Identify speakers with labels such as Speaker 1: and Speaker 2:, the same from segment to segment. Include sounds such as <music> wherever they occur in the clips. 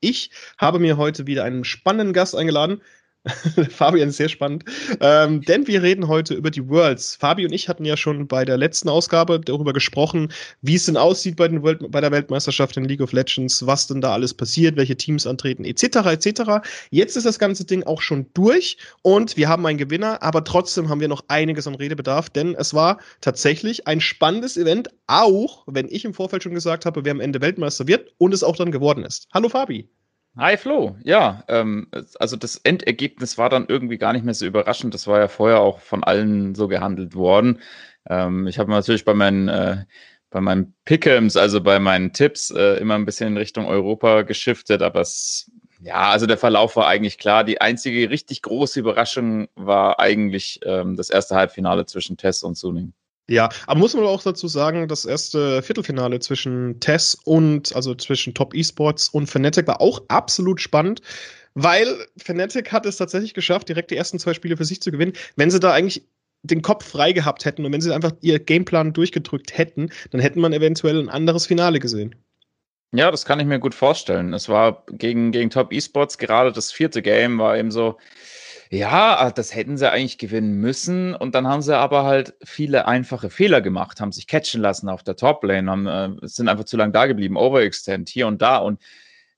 Speaker 1: Ich habe mir heute wieder einen spannenden Gast eingeladen. <laughs> Fabian ist sehr spannend. Ähm, denn wir reden heute über die Worlds. Fabi und ich hatten ja schon bei der letzten Ausgabe darüber gesprochen, wie es denn aussieht bei, den Welt bei der Weltmeisterschaft in League of Legends, was denn da alles passiert, welche Teams antreten, etc. etc. Jetzt ist das ganze Ding auch schon durch und wir haben einen Gewinner, aber trotzdem haben wir noch einiges an Redebedarf, denn es war tatsächlich ein spannendes Event, auch wenn ich im Vorfeld schon gesagt habe, wer am Ende Weltmeister wird und es auch dann geworden ist. Hallo Fabi.
Speaker 2: Hi Flo, ja, ähm, also das Endergebnis war dann irgendwie gar nicht mehr so überraschend. Das war ja vorher auch von allen so gehandelt worden. Ähm, ich habe natürlich bei meinen, äh, bei meinen Pickems, also bei meinen Tipps, äh, immer ein bisschen in Richtung Europa geschiftet, aber es, ja, also der Verlauf war eigentlich klar. Die einzige richtig große Überraschung war eigentlich ähm, das erste Halbfinale zwischen Tess und Suning.
Speaker 1: Ja, aber muss man auch dazu sagen, das erste Viertelfinale zwischen Tess und, also zwischen Top Esports und Fnatic war auch absolut spannend, weil Fnatic hat es tatsächlich geschafft, direkt die ersten zwei Spiele für sich zu gewinnen. Wenn sie da eigentlich den Kopf frei gehabt hätten und wenn sie einfach ihr Gameplan durchgedrückt hätten, dann hätten man eventuell ein anderes Finale gesehen.
Speaker 2: Ja, das kann ich mir gut vorstellen. Es war gegen, gegen Top Esports gerade das vierte Game, war eben so, ja, ah, das hätten sie eigentlich gewinnen müssen. Und dann haben sie aber halt viele einfache Fehler gemacht, haben sich catchen lassen auf der Top-Lane, äh, sind einfach zu lange da geblieben, Overextend hier und da. Und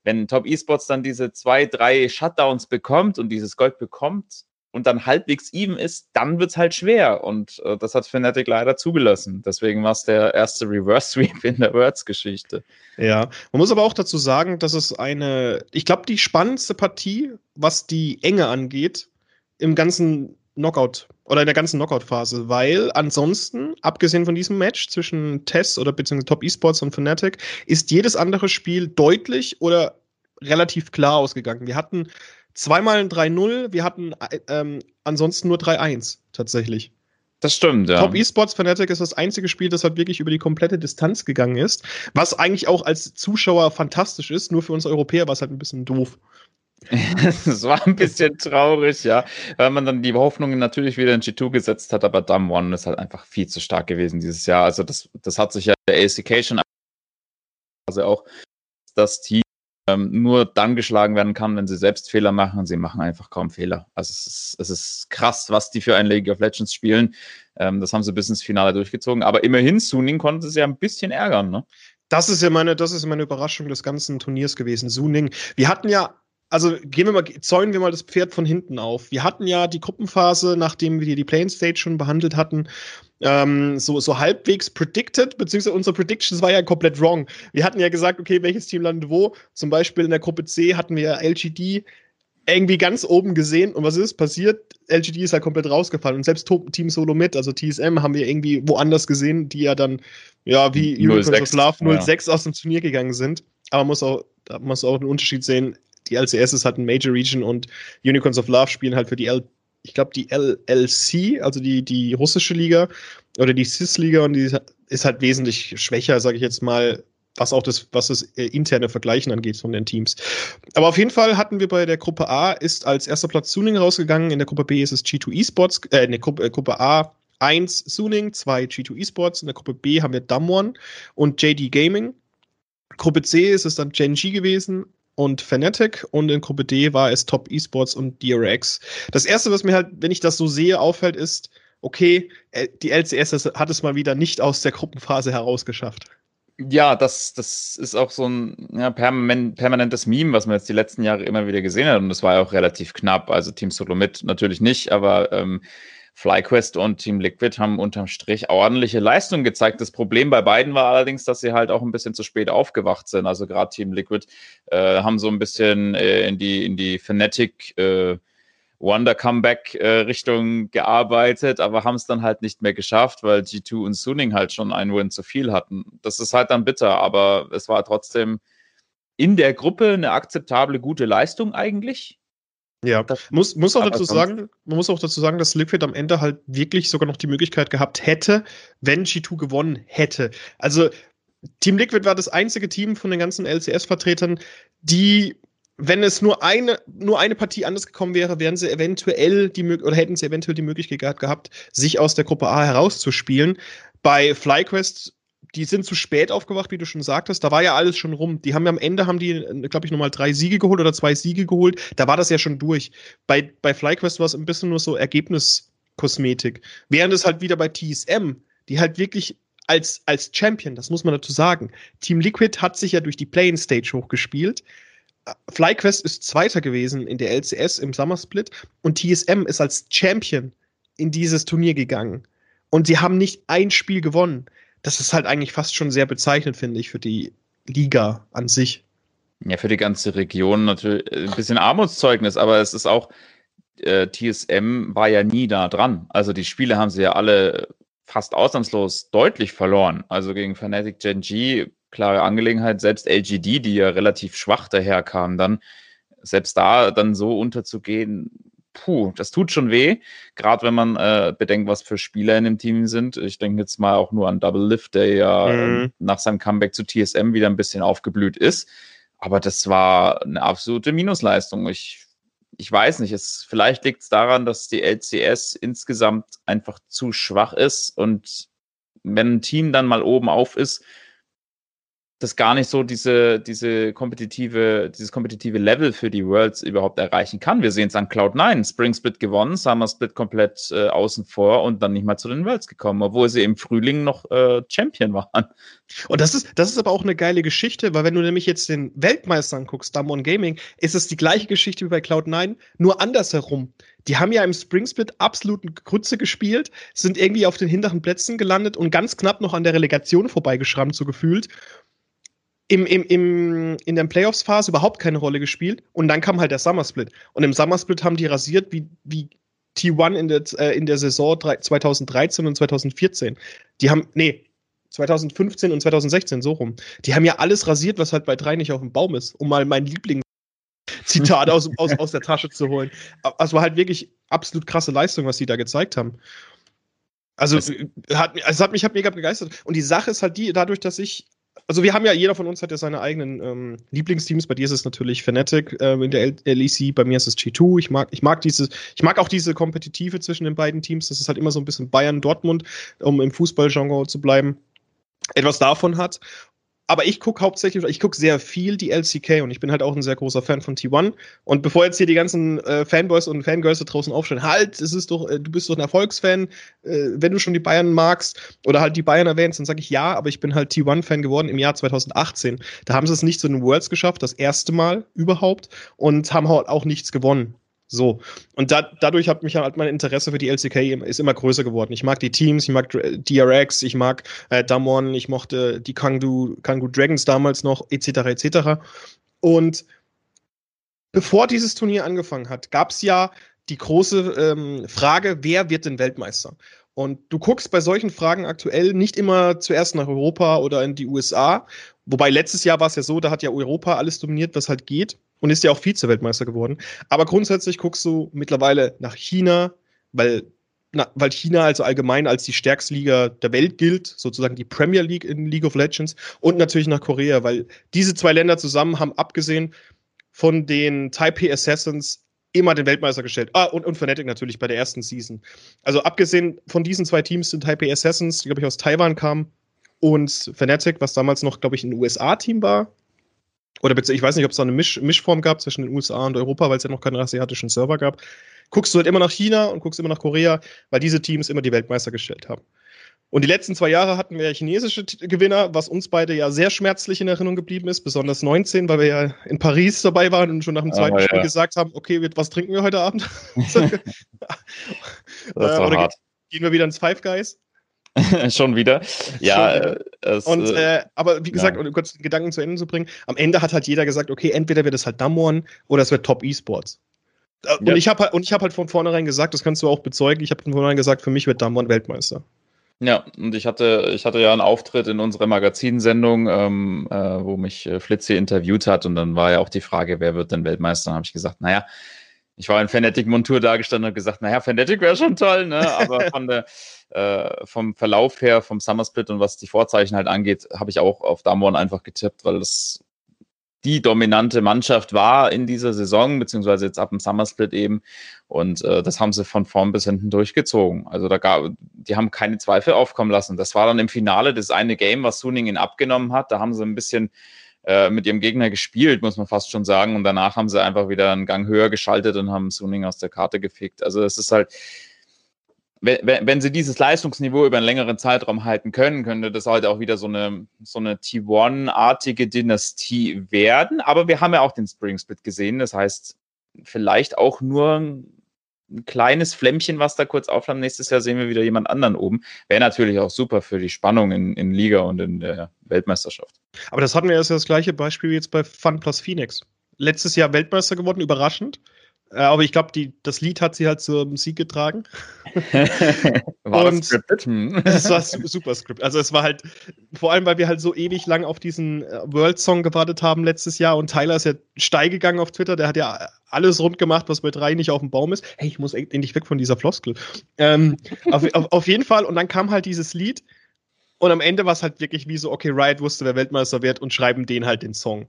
Speaker 2: wenn Top Esports dann diese zwei, drei Shutdowns bekommt und dieses Gold bekommt und dann halbwegs even ist, dann wird es halt schwer. Und äh, das hat Fnatic leider zugelassen. Deswegen war es der erste Reverse Sweep in der Words-Geschichte.
Speaker 1: Ja, man muss aber auch dazu sagen, dass es eine, ich glaube, die spannendste Partie, was die Enge angeht, im ganzen Knockout oder in der ganzen Knockout-Phase, weil ansonsten, abgesehen von diesem Match zwischen Tess oder beziehungsweise Top Esports und Fnatic, ist jedes andere Spiel deutlich oder relativ klar ausgegangen. Wir hatten zweimal ein 3-0, wir hatten ähm, ansonsten nur 3-1 tatsächlich.
Speaker 2: Das stimmt, ja.
Speaker 1: Top Esports Fnatic ist das einzige Spiel, das halt wirklich über die komplette Distanz gegangen ist, was eigentlich auch als Zuschauer fantastisch ist, nur für uns Europäer war es halt ein bisschen doof. <laughs>
Speaker 2: Es war ein bisschen traurig, ja, weil man dann die Hoffnungen natürlich wieder in G2 gesetzt hat, aber Dam One ist halt einfach viel zu stark gewesen dieses Jahr. Also das, das hat sich ja der ACK schon also auch das Team ähm, nur dann geschlagen werden kann, wenn sie selbst Fehler machen sie machen einfach kaum Fehler. Also es ist, es ist krass, was die für ein League of Legends spielen. Ähm, das haben sie bis ins Finale durchgezogen, aber immerhin Suning konnte sie ja ein bisschen ärgern, ne?
Speaker 1: Das ist ja meine, das ist meine Überraschung des ganzen Turniers gewesen. Suning. Wir hatten ja also gehen wir mal, zäunen wir mal das Pferd von hinten auf. Wir hatten ja die Gruppenphase, nachdem wir die Plane Stage schon behandelt hatten, ähm, so, so halbwegs predicted, beziehungsweise unsere Predictions war ja komplett wrong. Wir hatten ja gesagt, okay, welches Team landet wo. Zum Beispiel in der Gruppe C hatten wir LGD irgendwie ganz oben gesehen. Und was ist passiert? LGD ist halt komplett rausgefallen. Und selbst Team Solo mit, also TSM, haben wir irgendwie woanders gesehen, die ja dann, ja, wie Unicorns of Love 06 ja. aus dem Turnier gegangen sind. Aber man muss auch, da muss auch einen Unterschied sehen die LCS ist halt ein Major Region und Unicorns of Love spielen halt für die L, ich glaube, die LLC, also die, die russische Liga oder die CIS-Liga und die ist halt wesentlich schwächer, sage ich jetzt mal, was auch das, was das äh, interne Vergleichen angeht von den Teams. Aber auf jeden Fall hatten wir bei der Gruppe A ist als erster Platz Suning rausgegangen, in der Gruppe B ist es G2 Esports, äh, in der Gruppe, äh, Gruppe A 1 Suning, 2 G2 Esports, in der Gruppe B haben wir Damwon und JD Gaming. Gruppe C ist es dann Gen G gewesen, und Fnatic und in Gruppe D war es Top Esports und DRX. Das erste, was mir halt, wenn ich das so sehe, auffällt, ist, okay, äh, die LCS hat es mal wieder nicht aus der Gruppenphase herausgeschafft.
Speaker 2: Ja, das, das ist auch so ein ja, permanentes Meme, was man jetzt die letzten Jahre immer wieder gesehen hat. Und das war ja auch relativ knapp. Also Team Solo mit natürlich nicht, aber ähm, FlyQuest und Team Liquid haben unterm Strich ordentliche Leistungen gezeigt. Das Problem bei beiden war allerdings, dass sie halt auch ein bisschen zu spät aufgewacht sind. Also gerade Team Liquid äh, haben so ein bisschen äh, in die, in die Fnatic äh, Wonder Comeback äh, Richtung gearbeitet, aber haben es dann halt nicht mehr geschafft, weil G2 und Suning halt schon einen Win zu viel hatten. Das ist halt dann bitter, aber es war trotzdem in der Gruppe eine akzeptable, gute Leistung eigentlich.
Speaker 1: Ja, muss, muss auch dazu sagen, man muss auch dazu sagen, dass Liquid am Ende halt wirklich sogar noch die Möglichkeit gehabt hätte, wenn G2 gewonnen hätte. Also Team Liquid war das einzige Team von den ganzen LCS-Vertretern, die, wenn es nur eine, nur eine Partie anders gekommen wäre, wären sie eventuell die oder hätten sie eventuell die Möglichkeit gehabt, sich aus der Gruppe A herauszuspielen. Bei FlyQuest die sind zu spät aufgewacht, wie du schon sagtest. Da war ja alles schon rum. Die haben ja am Ende, haben die, glaube ich, nochmal drei Siege geholt oder zwei Siege geholt. Da war das ja schon durch. Bei, bei FlyQuest war es ein bisschen nur so Ergebniskosmetik. Während es halt wieder bei TSM, die halt wirklich als, als Champion, das muss man dazu sagen. Team Liquid hat sich ja durch die Playing Stage hochgespielt. FlyQuest ist Zweiter gewesen in der LCS im Summer Split und TSM ist als Champion in dieses Turnier gegangen. Und sie haben nicht ein Spiel gewonnen das ist halt eigentlich fast schon sehr bezeichnend, finde ich, für die Liga an sich.
Speaker 2: Ja, für die ganze Region natürlich ein bisschen Armutszeugnis, aber es ist auch, äh, TSM war ja nie da dran. Also die Spiele haben sie ja alle fast ausnahmslos deutlich verloren. Also gegen Fnatic Gen G, klare Angelegenheit, selbst LGD, die ja relativ schwach daherkam, dann selbst da dann so unterzugehen, puh, das tut schon weh, gerade wenn man äh, bedenkt, was für Spieler in dem Team sind. Ich denke jetzt mal auch nur an Double Lift, der ja mhm. nach seinem Comeback zu TSM wieder ein bisschen aufgeblüht ist. Aber das war eine absolute Minusleistung. Ich, ich weiß nicht, es, vielleicht liegt es daran, dass die LCS insgesamt einfach zu schwach ist und wenn ein Team dann mal oben auf ist, das gar nicht so diese, diese kompetitive, dieses kompetitive Level für die Worlds überhaupt erreichen kann. Wir sehen es an Cloud9, Spring Split gewonnen, Summer Split komplett äh, außen vor und dann nicht mal zu den Worlds gekommen, obwohl sie im Frühling noch äh, Champion waren.
Speaker 1: Und das ist, das ist aber auch eine geile Geschichte, weil wenn du nämlich jetzt den Weltmeister anguckst, Damon Gaming, ist es die gleiche Geschichte wie bei Cloud9, nur andersherum. Die haben ja im Spring Split absoluten Grütze gespielt, sind irgendwie auf den hinteren Plätzen gelandet und ganz knapp noch an der Relegation vorbeigeschrammt, so gefühlt im, im, im, in der Playoffs-Phase überhaupt keine Rolle gespielt. Und dann kam halt der Summer Split. Und im Summer Split haben die rasiert wie, wie T1 in der, äh, in der Saison 2013 und 2014. Die haben, nee, 2015 und 2016, so rum. Die haben ja alles rasiert, was halt bei drei nicht auf dem Baum ist, um mal mein Lieblingszitat aus, aus, aus der Tasche zu holen. Also war halt wirklich absolut krasse Leistung, was sie da gezeigt haben. Also, es hat, es hat mich hat mega begeistert. Und die Sache ist halt die, dadurch, dass ich also wir haben ja, jeder von uns hat ja seine eigenen ähm, Lieblingsteams. Bei dir ist es natürlich Fnatic äh, in der LEC, bei mir ist es G2. Ich mag, ich mag dieses, ich mag auch diese Kompetitive zwischen den beiden Teams. Das ist halt immer so ein bisschen Bayern-Dortmund, um im Fußballgenre zu bleiben etwas davon hat aber ich gucke hauptsächlich, ich gucke sehr viel die LCK und ich bin halt auch ein sehr großer Fan von T1. Und bevor jetzt hier die ganzen äh, Fanboys und Fangirls da draußen aufstehen, halt, es ist doch, äh, du bist doch ein Erfolgsfan, äh, wenn du schon die Bayern magst oder halt die Bayern erwähnst, dann sage ich ja, aber ich bin halt T1-Fan geworden im Jahr 2018. Da haben sie es nicht zu den Worlds geschafft, das erste Mal überhaupt, und haben halt auch nichts gewonnen. So. Und da, dadurch hat mich halt mein Interesse für die LCK ist immer größer geworden. Ich mag die Teams, ich mag DRX, ich mag äh, Damwon, ich mochte die Kangdu, Kangdu Dragons damals noch, etc. etc. Und bevor dieses Turnier angefangen hat, gab es ja die große ähm, Frage, wer wird denn Weltmeister? Und du guckst bei solchen Fragen aktuell nicht immer zuerst nach Europa oder in die USA. Wobei letztes Jahr war es ja so, da hat ja Europa alles dominiert, was halt geht und ist ja auch Vize-Weltmeister geworden. Aber grundsätzlich guckst du mittlerweile nach China, weil, na, weil China also allgemein als die stärkste Liga der Welt gilt, sozusagen die Premier League in League of Legends und natürlich nach Korea, weil diese zwei Länder zusammen haben abgesehen von den Taipei Assassins immer den Weltmeister gestellt. Ah, und, und Fnatic natürlich bei der ersten Season. Also abgesehen von diesen zwei Teams sind Taipei Assassins, die, glaube ich, aus Taiwan kamen, und Fnatic, was damals noch, glaube ich, ein USA-Team war, oder ich weiß nicht, ob es da eine Misch Mischform gab zwischen den USA und Europa, weil es ja noch keine asiatischen Server gab, guckst du halt immer nach China und guckst immer nach Korea, weil diese Teams immer die Weltmeister gestellt haben. Und die letzten zwei Jahre hatten wir ja chinesische Gewinner, was uns beide ja sehr schmerzlich in Erinnerung geblieben ist, besonders 19, weil wir ja in Paris dabei waren und schon nach dem zweiten oh, Spiel gesagt haben, okay, was trinken wir heute Abend? <laughs> ist Oder hart. gehen wir wieder ins Five Guys? <laughs>
Speaker 2: Schon wieder. Ja. Schon
Speaker 1: wieder. Es, und, äh, äh, aber wie gesagt, ja. um kurz den Gedanken zu Ende zu bringen, am Ende hat halt jeder gesagt, okay, entweder wird es halt Damwon oder es wird Top E-Sports. Äh, und, ja. ich habe halt, und ich habe halt von vornherein gesagt, das kannst du auch bezeugen, ich habe von vornherein gesagt, für mich wird Damwon Weltmeister.
Speaker 2: Ja, und ich hatte, ich hatte ja einen Auftritt in unserer Magazinsendung, ähm, äh, wo mich äh, Flitzi interviewt hat und dann war ja auch die Frage, wer wird denn Weltmeister? Dann habe ich gesagt, naja, ich war in Fnatic-Montur dargestanden und gesagt, naja, Fnatic wäre schon toll, ne? Aber von der, <laughs> äh, vom Verlauf her, vom Summer Split und was die Vorzeichen halt angeht, habe ich auch auf Damwon einfach getippt, weil das die dominante Mannschaft war in dieser Saison, beziehungsweise jetzt ab dem Summer Split eben. Und äh, das haben sie von vorn bis hinten durchgezogen. Also da gab, die haben keine Zweifel aufkommen lassen. Das war dann im Finale das eine Game, was Suning ihnen abgenommen hat. Da haben sie ein bisschen äh, mit ihrem Gegner gespielt, muss man fast schon sagen. Und danach haben sie einfach wieder einen Gang höher geschaltet und haben Suning aus der Karte gefickt. Also es ist halt, wenn, wenn sie dieses Leistungsniveau über einen längeren Zeitraum halten können, könnte das halt auch wieder so eine, so eine T1-artige Dynastie werden. Aber wir haben ja auch den Spring Split gesehen. Das heißt, vielleicht auch nur ein kleines Flämmchen, was da kurz auflammt. Nächstes Jahr sehen wir wieder jemand anderen oben. Wäre natürlich auch super für die Spannung in, in Liga und in der Weltmeisterschaft.
Speaker 1: Aber das hatten wir erst das gleiche Beispiel wie jetzt bei Fun Plus Phoenix. Letztes Jahr Weltmeister geworden, überraschend. Äh, aber ich glaube, das Lied hat sie halt zum Sieg getragen. <laughs> war und das scripted? Hm. <laughs> es war super Script. Also es war halt, vor allem, weil wir halt so ewig lang auf diesen äh, World Song gewartet haben letztes Jahr und Tyler ist ja steil gegangen auf Twitter, der hat ja alles rund gemacht, was bei drei nicht auf dem Baum ist. Hey, ich muss endlich weg von dieser Floskel. Ähm, <laughs> auf, auf, auf jeden Fall, und dann kam halt dieses Lied und am Ende war es halt wirklich wie so, okay, Riot wusste, wer Weltmeister wird und schreiben den halt den Song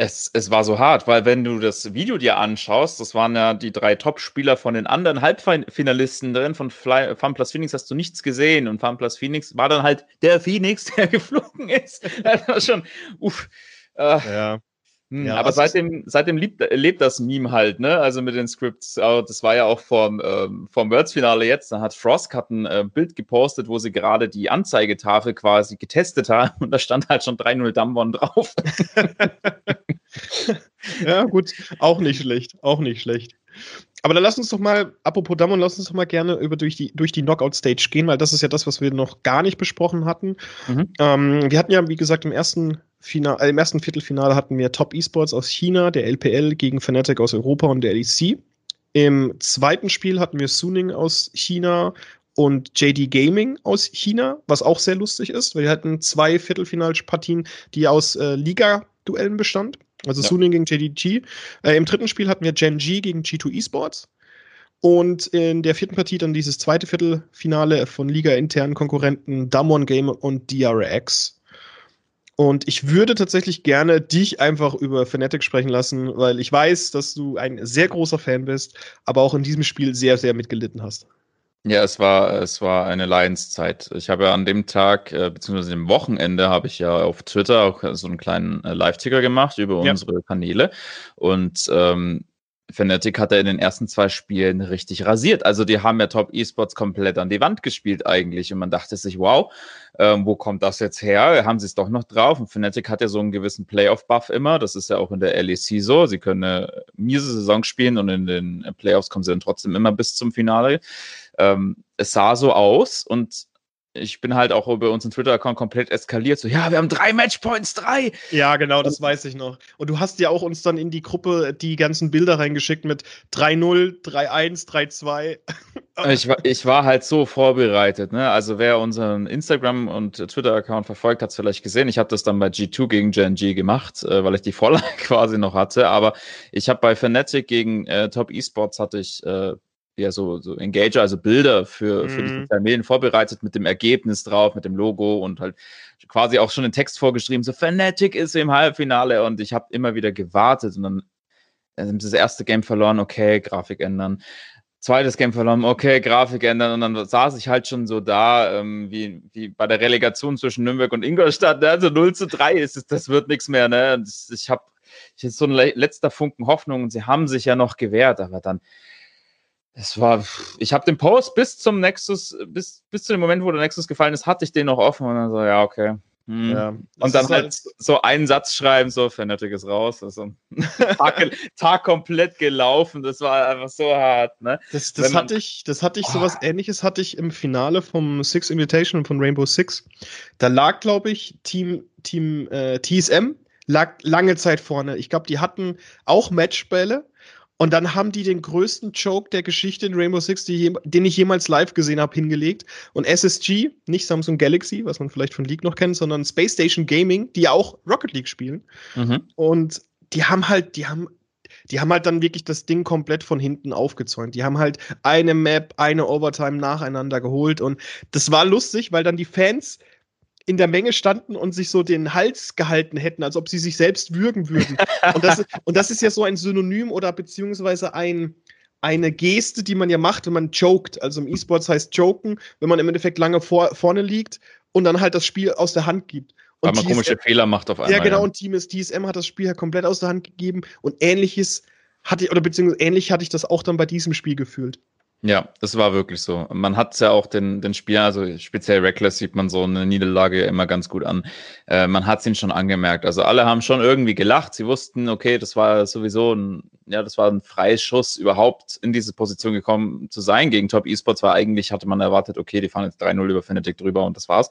Speaker 2: es, es war so hart, weil wenn du das Video dir anschaust, das waren ja die drei Top-Spieler von den anderen Halbfinalisten drin, von Fly, FunPlus Phoenix hast du nichts gesehen und FunPlus Phoenix war dann halt der Phoenix, <laughs> der geflogen ist. <laughs> Das war schon, uff. Äh, ja. Hm, ja, aber seitdem, seitdem lebt, lebt das Meme halt, ne? Also mit den Scripts. Das war ja auch vom, ähm, vom Worlds-Finale jetzt. Da hat Frost hat ein äh, Bild gepostet, wo sie gerade die Anzeigetafel quasi getestet haben. Und da stand halt schon 3-0 Damwon drauf. <laughs>
Speaker 1: ja, gut. Auch nicht schlecht. Auch nicht schlecht. Aber dann lass uns doch mal, apropos Damon, lass uns doch mal gerne über durch die, durch die Knockout-Stage gehen, weil das ist ja das, was wir noch gar nicht besprochen hatten. Mhm. Ähm, wir hatten ja, wie gesagt, im ersten, Final, äh, im ersten Viertelfinale hatten wir Top Esports aus China, der LPL gegen Fnatic aus Europa und der LEC. Im zweiten Spiel hatten wir Suning aus China und JD Gaming aus China, was auch sehr lustig ist. Wir hatten zwei Viertelfinalpartien, die aus äh, Liga-Duellen bestand. Also ja. Suning gegen JDG. Äh, Im dritten Spiel hatten wir Gen G gegen G2 Esports. Und in der vierten Partie dann dieses zweite Viertelfinale von Liga-internen Konkurrenten Damwon Game und DRX. Und ich würde tatsächlich gerne dich einfach über Fnatic sprechen lassen, weil ich weiß, dass du ein sehr großer Fan bist, aber auch in diesem Spiel sehr, sehr mitgelitten hast.
Speaker 2: Ja, es war, es war eine Leidenszeit. Ich habe ja an dem Tag, äh, beziehungsweise dem Wochenende, habe ich ja auf Twitter auch so einen kleinen äh, Live-Ticker gemacht über ja. unsere Kanäle. Und ähm, Fnatic hat er in den ersten zwei Spielen richtig rasiert. Also die haben ja Top Esports komplett an die Wand gespielt eigentlich. Und man dachte sich, wow, ähm, wo kommt das jetzt her? Haben sie es doch noch drauf? Und Fnatic hat ja so einen gewissen Playoff-Buff immer. Das ist ja auch in der LEC so. Sie können eine miese Saison spielen und in den Playoffs kommen sie dann trotzdem immer bis zum Finale. Ähm, es sah so aus und ich bin halt auch über unseren Twitter-Account komplett eskaliert. So, ja, wir haben drei Matchpoints, drei.
Speaker 1: Ja, genau, das weiß ich noch. Und du hast ja auch uns dann in die Gruppe die ganzen Bilder reingeschickt mit 3-0, 3-1, 3-2.
Speaker 2: Ich war, ich war halt so vorbereitet. Ne? Also wer unseren Instagram- und Twitter-Account verfolgt, hat es vielleicht gesehen. Ich habe das dann bei G2 gegen Gen G gemacht, äh, weil ich die <laughs> Vorlage quasi noch hatte. Aber ich habe bei Fnatic gegen äh, Top Esports hatte ich äh, ja so, so Engager, also Bilder für, für die mhm. sozialen Medien vorbereitet mit dem Ergebnis drauf, mit dem Logo und halt quasi auch schon den Text vorgeschrieben, so Fanatic ist im Halbfinale und ich habe immer wieder gewartet und dann also das erste Game verloren, okay, Grafik ändern. Zweites Game verloren, okay, Grafik ändern und dann saß ich halt schon so da, ähm, wie, wie bei der Relegation zwischen Nürnberg und Ingolstadt, ne? also 0 zu 3 ist es, das wird nichts mehr, ne? Und ich habe ich so ein letzter Funken Hoffnung und sie haben sich ja noch gewehrt, aber dann es war, ich habe den Post bis zum Nexus, bis, bis zu dem Moment, wo der Nexus gefallen ist, hatte ich den noch offen und dann so, ja, okay. Hm. Ja, und dann halt, halt so einen Satz schreiben, so, Fanatic ist raus. Also, <laughs> Tag, Tag, komplett gelaufen, das war einfach so hart. Ne?
Speaker 1: Das, das hatte ich, das hatte ich, oh. sowas ähnliches hatte ich im Finale vom Six Invitation von Rainbow Six. Da lag, glaube ich, Team, Team äh, TSM lag lange Zeit vorne. Ich glaube, die hatten auch Matchbälle und dann haben die den größten Joke der Geschichte in Rainbow Six, die, den ich jemals live gesehen habe, hingelegt. Und SSG, nicht Samsung Galaxy, was man vielleicht von League noch kennt, sondern Space Station Gaming, die ja auch Rocket League spielen. Mhm. Und die haben halt, die haben die haben halt dann wirklich das Ding komplett von hinten aufgezäunt. Die haben halt eine Map, eine Overtime nacheinander geholt und das war lustig, weil dann die Fans in der Menge standen und sich so den Hals gehalten hätten, als ob sie sich selbst würgen würden. und, das, <laughs> und das ist ja so ein Synonym oder beziehungsweise ein, eine Geste, die man ja macht, wenn man joked. Also im E-Sports heißt joken, wenn man im Endeffekt lange vor, vorne liegt und dann halt das Spiel aus der Hand gibt.
Speaker 2: Und Weil man TSM, komische Fehler macht auf einmal.
Speaker 1: Ja, genau, ja. und Team TSM hat das Spiel ja komplett aus der Hand gegeben und ähnliches hatte ich, oder beziehungsweise ähnlich hatte ich das auch dann bei diesem Spiel gefühlt.
Speaker 2: Ja, das war wirklich so. Man hat ja auch den, den Spiel, also speziell Reckless sieht man so eine Niederlage immer ganz gut an. Äh, man hat es ihn schon angemerkt. Also alle haben schon irgendwie gelacht. Sie wussten, okay, das war sowieso ein, ja, das war ein freies Schuss, überhaupt in diese Position gekommen zu sein gegen Top Esports, war eigentlich, hatte man erwartet, okay, die fahren jetzt 3-0 über Fnatic drüber und das war's.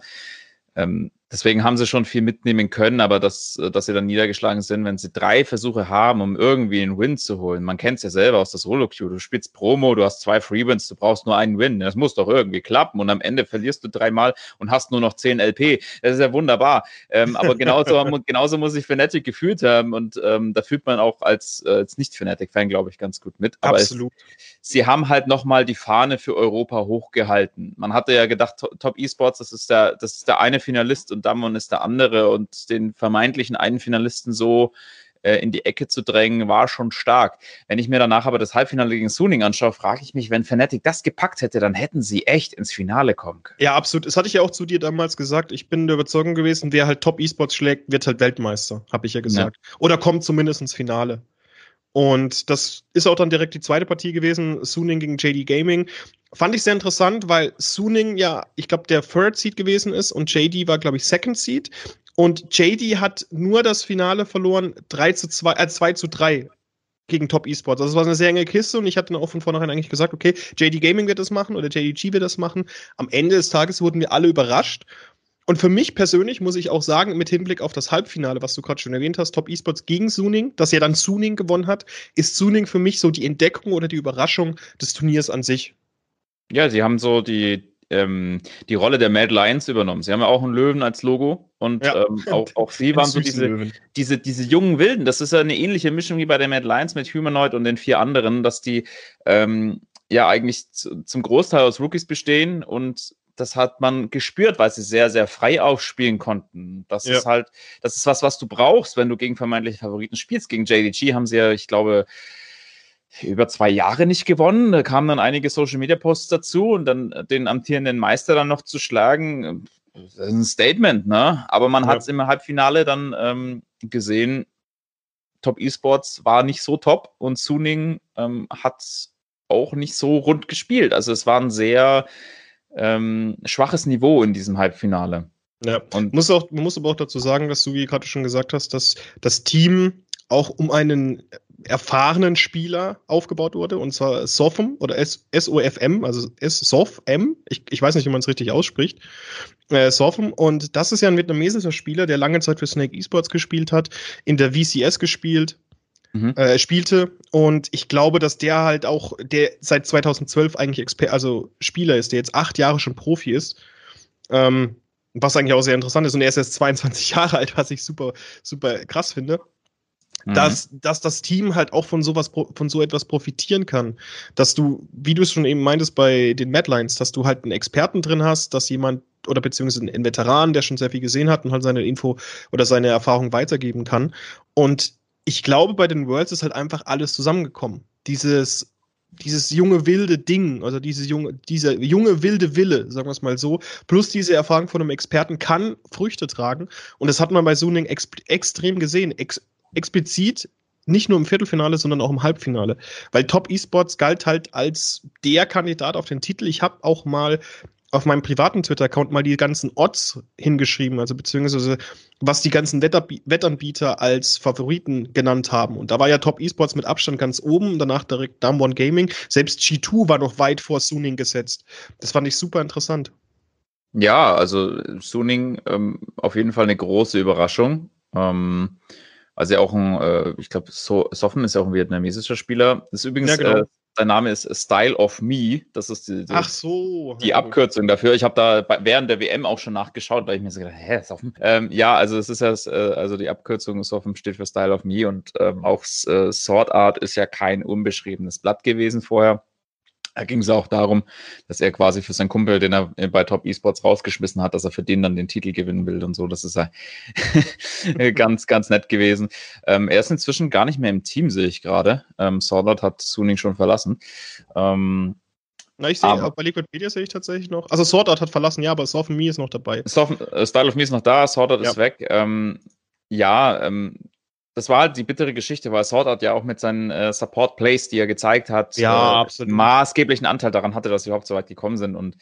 Speaker 2: Ähm, deswegen haben sie schon viel mitnehmen können, aber dass, dass sie dann niedergeschlagen sind, wenn sie drei Versuche haben, um irgendwie einen Win zu holen. Man kennt es ja selber aus der Solo-Queue. Du spielst Promo, du hast zwei Free-Wins, du brauchst nur einen Win. Das muss doch irgendwie klappen und am Ende verlierst du dreimal und hast nur noch zehn LP. Das ist ja wunderbar. Ähm, aber genauso, <laughs> genauso muss sich Fnatic gefühlt haben und ähm, da fühlt man auch als, äh, als Nicht-Fnatic-Fan, glaube ich, ganz gut mit.
Speaker 1: Aber Absolut.
Speaker 2: Es, sie haben halt nochmal die Fahne für Europa hochgehalten. Man hatte ja gedacht, Top Esports, das ist der, das ist der eine Finalist und Damon ist der andere und den vermeintlichen einen Finalisten so äh, in die Ecke zu drängen, war schon stark. Wenn ich mir danach aber das Halbfinale gegen Suning anschaue, frage ich mich, wenn Fnatic das gepackt hätte, dann hätten sie echt ins Finale kommen können.
Speaker 1: Ja, absolut. Das hatte ich ja auch zu dir damals gesagt. Ich bin der Überzeugung gewesen, wer halt Top E-Sports schlägt, wird halt Weltmeister, habe ich ja gesagt. Ja. Oder kommt zumindest ins Finale. Und das ist auch dann direkt die zweite Partie gewesen, Suning gegen JD Gaming. Fand ich sehr interessant, weil Suning ja, ich glaube, der Third Seed gewesen ist und JD war, glaube ich, Second Seed. Und JD hat nur das Finale verloren, 3 zu 2, äh, 2 zu 3 gegen Top Esports. Also es war eine sehr enge Kiste und ich hatte dann auch von vornherein eigentlich gesagt, okay, JD Gaming wird das machen oder JDG wird das machen. Am Ende des Tages wurden wir alle überrascht und für mich persönlich muss ich auch sagen, mit Hinblick auf das Halbfinale, was du gerade schon erwähnt hast, Top Esports gegen Suning, das ja dann Suning gewonnen hat, ist Suning für mich so die Entdeckung oder die Überraschung des Turniers an sich.
Speaker 2: Ja, sie haben so die, ähm, die Rolle der Mad Lions übernommen. Sie haben ja auch einen Löwen als Logo und ja, ähm, auch, <laughs> auch sie waren so diese, diese, diese jungen Wilden. Das ist ja eine ähnliche Mischung wie bei der Mad Lions mit Humanoid und den vier anderen, dass die ähm, ja eigentlich zum Großteil aus Rookies bestehen und das hat man gespürt, weil sie sehr, sehr frei aufspielen konnten. Das ja. ist halt, das ist was, was du brauchst, wenn du gegen vermeintliche Favoriten spielst. Gegen JDG haben sie ja, ich glaube, über zwei Jahre nicht gewonnen. Da kamen dann einige Social Media Posts dazu und dann den amtierenden Meister dann noch zu schlagen, das ist ein Statement, ne? Aber man ja. hat es im Halbfinale dann ähm, gesehen, Top Esports war nicht so top und Suning ähm, hat auch nicht so rund gespielt. Also es war ein sehr ähm, schwaches Niveau in diesem Halbfinale.
Speaker 1: Ja, und muss auch, man muss aber auch dazu sagen, dass du, wie gerade schon gesagt hast, dass das Team auch um einen erfahrenen Spieler aufgebaut wurde, und zwar SOFM oder S-O-F-M, also S-SOF-M, ich, ich weiß nicht, wie man es richtig ausspricht, äh, SOFM, und das ist ja ein vietnamesischer Spieler, der lange Zeit für Snake Esports gespielt hat, in der VCS gespielt, mhm. äh, spielte. Und ich glaube, dass der halt auch, der seit 2012 eigentlich Exper also Spieler ist, der jetzt acht Jahre schon Profi ist. Ähm, was eigentlich auch sehr interessant ist. Und er ist jetzt 22 <laughs> Jahre alt, was ich super, super krass finde. Mhm. Dass, dass das Team halt auch von sowas, von so etwas profitieren kann. Dass du, wie du es schon eben meintest bei den Madlines, dass du halt einen Experten drin hast, dass jemand oder beziehungsweise einen Veteran, der schon sehr viel gesehen hat und halt seine Info oder seine Erfahrung weitergeben kann. Und ich glaube, bei den Worlds ist halt einfach alles zusammengekommen. Dieses, dieses junge wilde Ding, also dieses junge, dieser junge wilde Wille, sagen wir es mal so, plus diese Erfahrung von einem Experten kann Früchte tragen. Und das hat man bei Suning ex extrem gesehen. Ex explizit nicht nur im Viertelfinale, sondern auch im Halbfinale. Weil Top Esports galt halt als der Kandidat auf den Titel. Ich habe auch mal auf meinem privaten Twitter-Account mal die ganzen Odds hingeschrieben, also beziehungsweise was die ganzen Wettanbieter als Favoriten genannt haben. Und da war ja Top Esports mit Abstand ganz oben, danach direkt Dumb Gaming. Selbst G2 war noch weit vor Suning gesetzt. Das fand ich super interessant.
Speaker 2: Ja, also Suning ähm, auf jeden Fall eine große Überraschung. Ähm, also ja auch ein, äh, ich glaube, so Soffen ist ja auch ein vietnamesischer Spieler. Das ist übrigens ja, genau. äh, sein Name ist Style of Me. Das ist die, die,
Speaker 1: so.
Speaker 2: die Abkürzung dafür. Ich habe da bei, während der WM auch schon nachgeschaut, weil ich mir so gedacht, hä, ist offen. Ähm, ja, also es ist ja, äh, also die Abkürzung ist offen, steht für Style of Me und ähm, auch äh, Sword Art ist ja kein unbeschriebenes Blatt gewesen vorher. Da ging es auch darum, dass er quasi für seinen Kumpel, den er bei Top Esports rausgeschmissen hat, dass er für den dann den Titel gewinnen will und so. Das ist ja <laughs> ganz, ganz nett gewesen. Ähm, er ist inzwischen gar nicht mehr im Team, sehe ich gerade. Ähm, Swordart hat Suning schon verlassen. Ähm,
Speaker 1: na, ich sehe, bei Liquidpedia sehe ich tatsächlich noch. Also Sword Art hat verlassen, ja, aber Soft of Me ist noch dabei.
Speaker 2: Soft, äh, Style of Me ist noch da, Sword Art ja. ist weg. Ähm, ja, ähm, das war halt die bittere Geschichte, weil Sword Art ja auch mit seinen äh, Support Plays, die er gezeigt hat,
Speaker 1: ja,
Speaker 2: äh, maßgeblichen Anteil daran hatte, dass sie überhaupt so weit gekommen sind. Und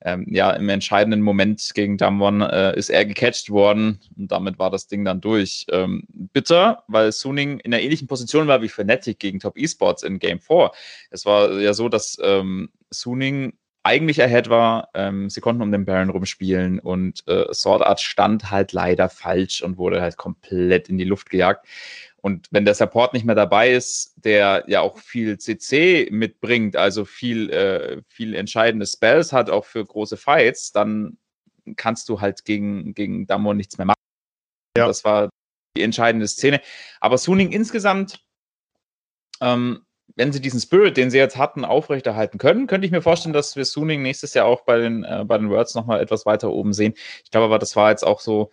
Speaker 2: ähm, ja, im entscheidenden Moment gegen Damwon äh, ist er gecatcht worden und damit war das Ding dann durch. Ähm, bitter, weil Suning in einer ähnlichen Position war wie Fnatic gegen Top Esports in Game 4. Es war ja so, dass ähm, Suning eigentlich ahead war. Ähm, sie konnten um den Baron rumspielen und äh, Sword Art stand halt leider falsch und wurde halt komplett in die Luft gejagt. Und wenn der Support nicht mehr dabei ist, der ja auch viel CC mitbringt, also viel, äh, viel entscheidende Spells hat, auch für große Fights, dann kannst du halt gegen, gegen Damon nichts mehr machen. Ja. Das war die entscheidende Szene. Aber Suning insgesamt, ähm, wenn sie diesen Spirit, den sie jetzt hatten, aufrechterhalten können, könnte ich mir vorstellen, dass wir Suning nächstes Jahr auch bei den, äh, bei den Worlds nochmal etwas weiter oben sehen. Ich glaube aber, das war jetzt auch so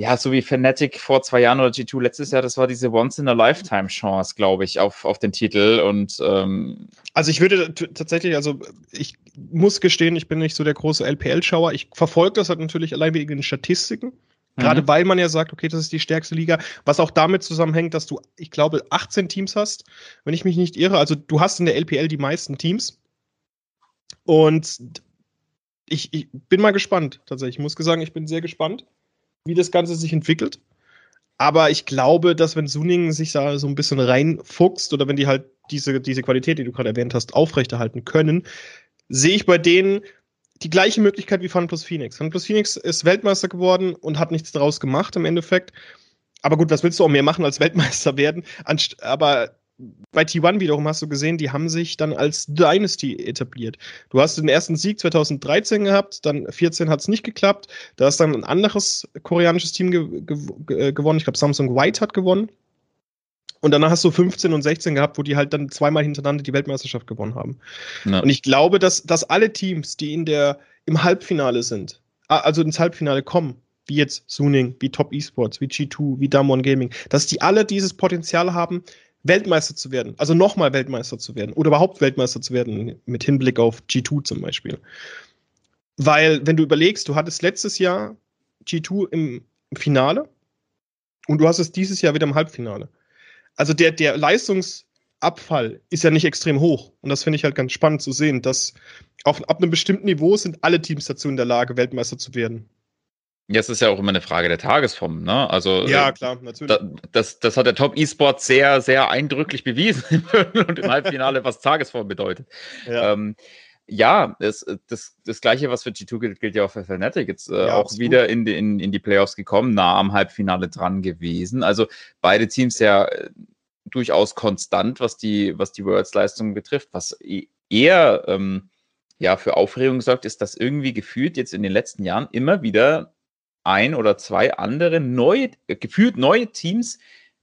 Speaker 2: ja, so wie Fnatic vor zwei Jahren oder G2 letztes Jahr, das war diese Once-in-a-Lifetime-Chance, glaube ich, auf, auf den Titel. Und ähm
Speaker 1: also ich würde tatsächlich, also ich muss gestehen, ich bin nicht so der große LPL-Schauer. Ich verfolge das halt natürlich allein wegen den Statistiken. Gerade mhm. weil man ja sagt, okay, das ist die stärkste Liga, was auch damit zusammenhängt, dass du, ich glaube, 18 Teams hast, wenn ich mich nicht irre. Also du hast in der LPL die meisten Teams. Und ich, ich bin mal gespannt, tatsächlich. Ich muss sagen, ich bin sehr gespannt wie das Ganze sich entwickelt. Aber ich glaube, dass wenn Suning sich da so ein bisschen reinfuchst oder wenn die halt diese, diese Qualität, die du gerade erwähnt hast, aufrechterhalten können, sehe ich bei denen die gleiche Möglichkeit wie Fun Plus Phoenix. Fun Plus Phoenix ist Weltmeister geworden und hat nichts daraus gemacht im Endeffekt. Aber gut, was willst du auch mehr machen als Weltmeister <laughs> werden? Aber bei T1 wiederum hast du gesehen, die haben sich dann als Dynasty etabliert. Du hast den ersten Sieg 2013 gehabt, dann 14 hat es nicht geklappt. Da ist dann ein anderes koreanisches Team ge ge gewonnen. Ich glaube, Samsung White hat gewonnen. Und danach hast du 15 und 16 gehabt, wo die halt dann zweimal hintereinander die Weltmeisterschaft gewonnen haben. Ja. Und ich glaube, dass, dass alle Teams, die in der, im Halbfinale sind, also ins Halbfinale kommen, wie jetzt Suning, wie Top Esports, wie G2, wie Damwon Gaming, dass die alle dieses Potenzial haben, Weltmeister zu werden, also nochmal Weltmeister zu werden oder überhaupt Weltmeister zu werden, mit Hinblick auf G2 zum Beispiel. Weil, wenn du überlegst, du hattest letztes Jahr G2 im Finale und du hast es dieses Jahr wieder im Halbfinale. Also der, der Leistungsabfall ist ja nicht extrem hoch. Und das finde ich halt ganz spannend zu sehen, dass auf, ab einem bestimmten Niveau sind alle Teams dazu in der Lage, Weltmeister zu werden.
Speaker 2: Jetzt ist ja auch immer eine Frage der Tagesform, ne? Also
Speaker 1: ja, äh, klar,
Speaker 2: natürlich. Da, das, das hat der Top E-Sport sehr, sehr eindrücklich bewiesen <laughs> und im Halbfinale, was Tagesform bedeutet. Ja. Ähm, ja, das, das, das gleiche, was für G2 gilt, gilt ja auch für Fnatic. Jetzt äh, ja, auch absolut. wieder in die, in, in die Playoffs gekommen, nah am Halbfinale dran gewesen. Also beide Teams ja äh, durchaus konstant, was die, was die Worlds-Leistung betrifft. Was e-, eher ähm, ja, für Aufregung sorgt, ist, dass irgendwie gefühlt jetzt in den letzten Jahren immer wieder ein oder zwei andere neue, gefühlt neue Teams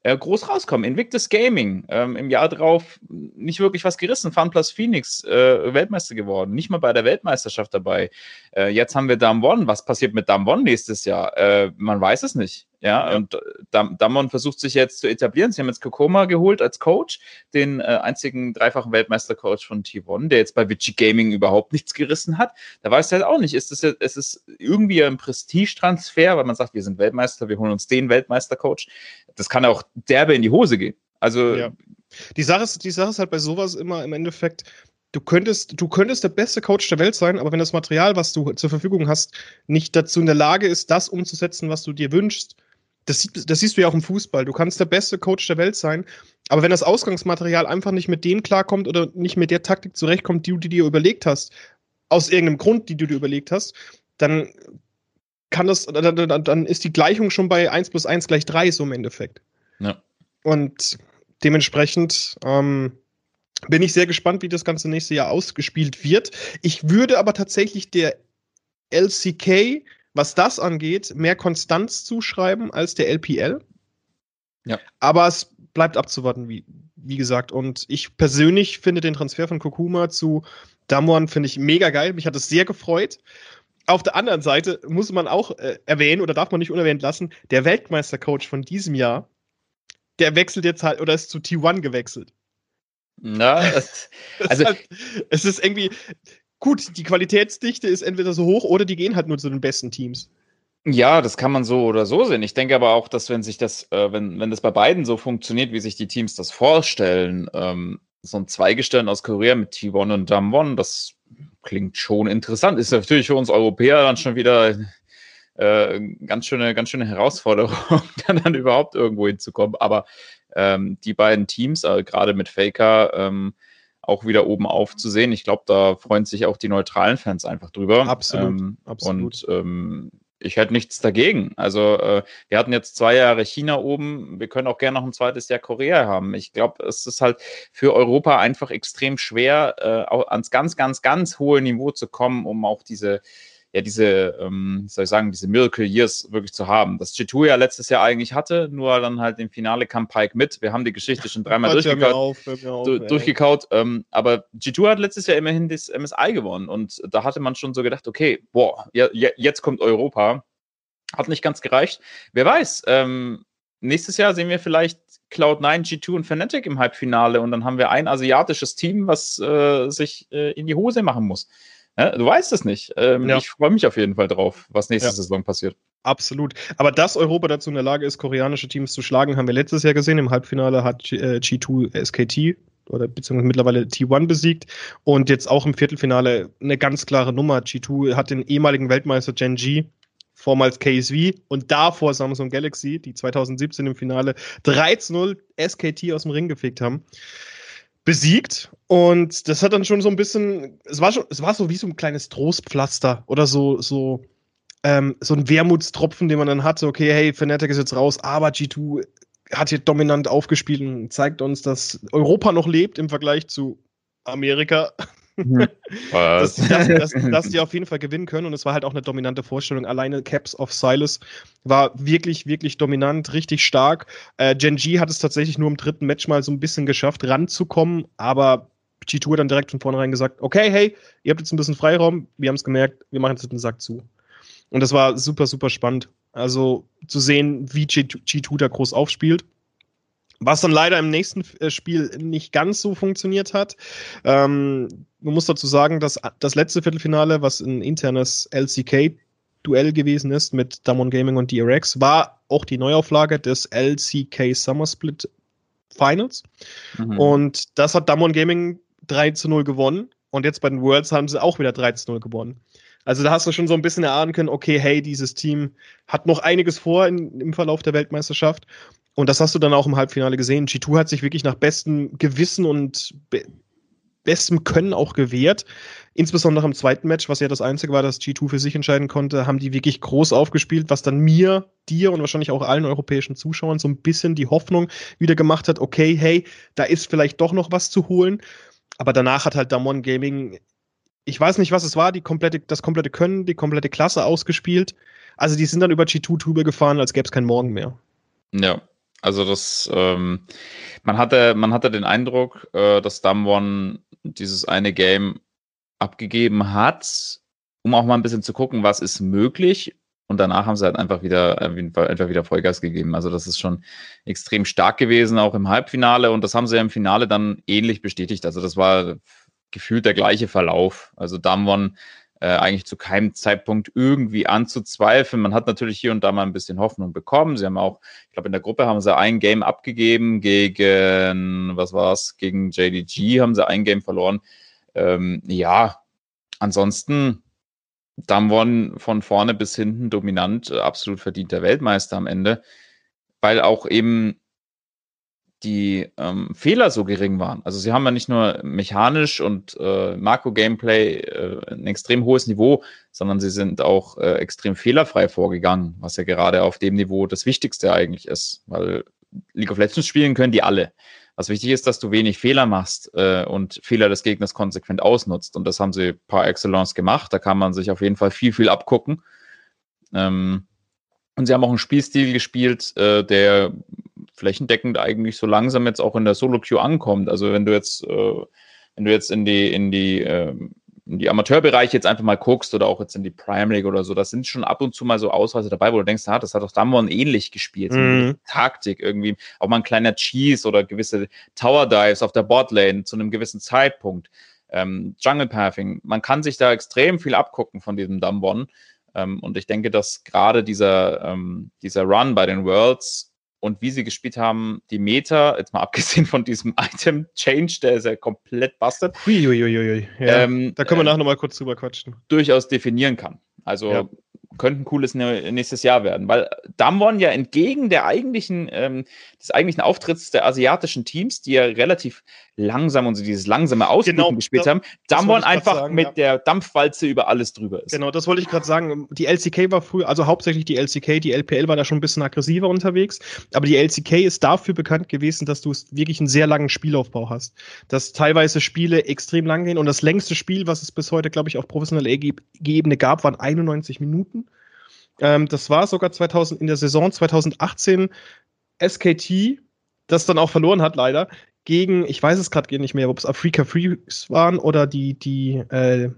Speaker 2: äh, groß rauskommen. Invictus Gaming, ähm, im Jahr drauf nicht wirklich was gerissen. FunPlus Phoenix, äh, Weltmeister geworden, nicht mal bei der Weltmeisterschaft dabei. Äh, jetzt haben wir Dam One. Was passiert mit Dam One nächstes Jahr? Äh, man weiß es nicht. Ja, ja. und äh, Dam Damon versucht sich jetzt zu etablieren. Sie haben jetzt Kokoma geholt als Coach, den äh, einzigen dreifachen Weltmeistercoach von T1, der jetzt bei Vici Gaming überhaupt nichts gerissen hat. Da weiß er halt auch nicht, ist es jetzt, es ist irgendwie ein Prestigetransfer, weil man sagt, wir sind Weltmeister, wir holen uns den Weltmeistercoach. Das kann auch derbe in die Hose gehen. Also
Speaker 1: ja. Die Sache ist, die Sache ist halt bei sowas immer im Endeffekt, du könntest, du könntest der beste Coach der Welt sein, aber wenn das Material, was du zur Verfügung hast, nicht dazu in der Lage ist, das umzusetzen, was du dir wünschst, das, das siehst du ja auch im Fußball. Du kannst der beste Coach der Welt sein, aber wenn das Ausgangsmaterial einfach nicht mit dem klarkommt oder nicht mit der Taktik zurechtkommt, die du dir überlegt hast, aus irgendeinem Grund, die du dir überlegt hast, dann kann das, dann, dann ist die Gleichung schon bei 1 plus 1 gleich 3 so im Endeffekt.
Speaker 2: Ja.
Speaker 1: Und dementsprechend ähm, bin ich sehr gespannt, wie das ganze nächste Jahr ausgespielt wird. Ich würde aber tatsächlich der LCK was das angeht, mehr Konstanz zuschreiben als der LPL. Ja. Aber es bleibt abzuwarten, wie, wie gesagt. Und ich persönlich finde den Transfer von Kokuma zu Damwon finde ich mega geil. Mich hat es sehr gefreut. Auf der anderen Seite muss man auch äh, erwähnen oder darf man nicht unerwähnt lassen, der Weltmeistercoach von diesem Jahr, der wechselt jetzt halt oder ist zu T1 gewechselt.
Speaker 2: Na, <laughs>
Speaker 1: also es ist irgendwie gut, die Qualitätsdichte ist entweder so hoch oder die gehen halt nur zu den besten Teams.
Speaker 2: Ja, das kann man so oder so sehen. Ich denke aber auch, dass wenn sich das, äh, wenn, wenn das bei beiden so funktioniert, wie sich die Teams das vorstellen, ähm, so ein Zweigestellt aus Korea mit T1 und Damwon, das klingt schon interessant. Ist natürlich für uns Europäer dann schon wieder äh, ganz schöne, ganz schöne Herausforderung, <laughs> dann, dann überhaupt irgendwo hinzukommen. Aber ähm, die beiden Teams, äh, gerade mit Faker, ähm, auch wieder oben aufzusehen. Ich glaube, da freuen sich auch die neutralen Fans einfach drüber.
Speaker 1: Absolut. Ähm, absolut.
Speaker 2: Und ähm, ich hätte nichts dagegen. Also äh, wir hatten jetzt zwei Jahre China oben, wir können auch gerne noch ein zweites Jahr Korea haben. Ich glaube, es ist halt für Europa einfach extrem schwer, äh, ans ganz, ganz, ganz hohe Niveau zu kommen, um auch diese ja diese, ähm, soll ich sagen, diese Miracle Years wirklich zu haben. Das G2 ja letztes Jahr eigentlich hatte, nur dann halt im Finale kam Pike mit. Wir haben die Geschichte schon dreimal <laughs> durchgekaut. Auf, auf, du, durchgekaut ähm, aber G2 hat letztes Jahr immerhin das MSI gewonnen und da hatte man schon so gedacht, okay, boah, ja, jetzt kommt Europa. Hat nicht ganz gereicht. Wer weiß, ähm, nächstes Jahr sehen wir vielleicht Cloud9, G2 und Fnatic im Halbfinale und dann haben wir ein asiatisches Team, was äh, sich äh, in die Hose machen muss. Ja, du weißt es nicht. Ähm, ja. Ich freue mich auf jeden Fall drauf, was nächste ja. Saison passiert.
Speaker 1: Absolut. Aber dass Europa dazu in der Lage ist, koreanische Teams zu schlagen, haben wir letztes Jahr gesehen. Im Halbfinale hat G2 äh, SKT oder beziehungsweise mittlerweile T1 besiegt und jetzt auch im Viertelfinale eine ganz klare Nummer. G2 hat den ehemaligen Weltmeister Gen G, vormals KSV und davor Samsung Galaxy, die 2017 im Finale 13-0 SKT aus dem Ring gefickt haben besiegt. Und das hat dann schon so ein bisschen, es war schon, es war so wie so ein kleines Trostpflaster oder so, so, ähm, so ein Wermutstropfen, den man dann hatte. Okay, hey, Fnatic ist jetzt raus, aber G2 hat hier dominant aufgespielt und zeigt uns, dass Europa noch lebt im Vergleich zu Amerika. Mhm. <laughs> dass, dass, <laughs> dass, dass, die auf jeden Fall gewinnen können und es war halt auch eine dominante Vorstellung. Alleine Caps of Silas war wirklich, wirklich dominant, richtig stark. Äh, Gen G hat es tatsächlich nur im dritten Match mal so ein bisschen geschafft, ranzukommen, aber G2 hat dann direkt von vornherein gesagt: Okay, hey, ihr habt jetzt ein bisschen Freiraum, wir haben es gemerkt, wir machen jetzt den Sack zu. Und das war super, super spannend. Also zu sehen, wie G2, G2 da groß aufspielt. Was dann leider im nächsten äh, Spiel nicht ganz so funktioniert hat. Ähm, man muss dazu sagen, dass das letzte Viertelfinale, was ein internes LCK-Duell gewesen ist mit Damon Gaming und DRX, war auch die Neuauflage des LCK Summer Split Finals. Mhm. Und das hat Damon Gaming 3 zu 0 gewonnen. Und jetzt bei den Worlds haben sie auch wieder 3 zu 0 gewonnen. Also da hast du schon so ein bisschen erahnen können, okay, hey, dieses Team hat noch einiges vor in, im Verlauf der Weltmeisterschaft. Und das hast du dann auch im Halbfinale gesehen. G2 hat sich wirklich nach bestem Gewissen und be bestem Können auch gewehrt. Insbesondere im zweiten Match, was ja das einzige war, das G2 für sich entscheiden konnte, haben die wirklich groß aufgespielt, was dann mir, dir und wahrscheinlich auch allen europäischen Zuschauern so ein bisschen die Hoffnung wieder gemacht hat, okay, hey, da ist vielleicht doch noch was zu holen. Aber danach hat halt Damon Gaming, ich weiß nicht, was es war, die komplette, das komplette Können, die komplette Klasse ausgespielt. Also die sind dann über G2 drüber gefahren, als gäbe es keinen Morgen mehr.
Speaker 2: Ja, also das, ähm, man hatte, man hatte den Eindruck, äh, dass Damwon dieses eine Game abgegeben hat, um auch mal ein bisschen zu gucken, was ist möglich. Und danach haben sie halt einfach wieder, einfach wieder Vollgas gegeben. Also das ist schon extrem stark gewesen, auch im Halbfinale. Und das haben sie im Finale dann ähnlich bestätigt. Also das war gefühlt der gleiche Verlauf. Also Damwon äh, eigentlich zu keinem Zeitpunkt irgendwie anzuzweifeln. Man hat natürlich hier und da mal ein bisschen Hoffnung bekommen. Sie haben auch, ich glaube, in der Gruppe haben sie ein Game abgegeben gegen, was war es, gegen JDG haben sie ein Game verloren. Ähm, ja, ansonsten Damwon von vorne bis hinten dominant, äh, absolut verdienter Weltmeister am Ende, weil auch eben die ähm, Fehler so gering waren. Also sie haben ja nicht nur mechanisch und äh, Makro-Gameplay äh, ein extrem hohes Niveau, sondern sie sind auch äh, extrem fehlerfrei vorgegangen, was ja gerade auf dem Niveau das Wichtigste eigentlich ist, weil League of Legends spielen können die alle. Was wichtig ist, dass du wenig Fehler machst äh, und Fehler des Gegners konsequent ausnutzt. Und das haben sie par excellence gemacht. Da kann man sich auf jeden Fall viel, viel abgucken. Ähm, und sie haben auch einen Spielstil gespielt, äh, der flächendeckend eigentlich so langsam jetzt auch in der Solo-Queue ankommt. Also wenn du jetzt, äh, wenn du jetzt in die, in die, äh, in die Amateurbereiche jetzt einfach mal guckst oder auch jetzt in die Prime League oder so, da sind schon ab und zu mal so Ausweise dabei, wo du denkst, ah, das hat doch Damwon ähnlich gespielt. Mhm. Taktik irgendwie, auch mal ein kleiner Cheese oder gewisse Tower Dives auf der Botlane zu einem gewissen Zeitpunkt. Ähm, Jungle Pathing, man kann sich da extrem viel abgucken von diesem Damwon. Ähm, und ich denke, dass gerade dieser, ähm, dieser Run bei den Worlds und wie sie gespielt haben, die Meta, jetzt mal <laughs> abgesehen von diesem <laughs> Item-Change, der ist ja komplett busted.
Speaker 1: Uiuiui. Ja, ähm, da können wir äh, nachher nochmal kurz drüber quatschen.
Speaker 2: Durchaus definieren kann. Also ja könnte ein cooles nächstes Jahr werden, weil Damwon ja entgegen der eigentlichen, ähm, des eigentlichen Auftritts der asiatischen Teams, die ja relativ langsam und so dieses langsame Ausbluten genau, gespielt haben, Damwon einfach sagen, mit ja. der Dampfwalze über alles drüber ist.
Speaker 1: Genau, das wollte ich gerade sagen. Die LCK war früher, also hauptsächlich die LCK, die LPL war da schon ein bisschen aggressiver unterwegs, aber die LCK ist dafür bekannt gewesen, dass du wirklich einen sehr langen Spielaufbau hast. Dass teilweise Spiele extrem lang gehen und das längste Spiel, was es bis heute, glaube ich, auf professioneller Ebene gab, waren 91 Minuten. Ähm, das war sogar 2000, in der Saison 2018 SKT, das dann auch verloren hat, leider, gegen, ich weiß es gerade nicht mehr, ob es Afrika Freaks waren oder die, die, äh,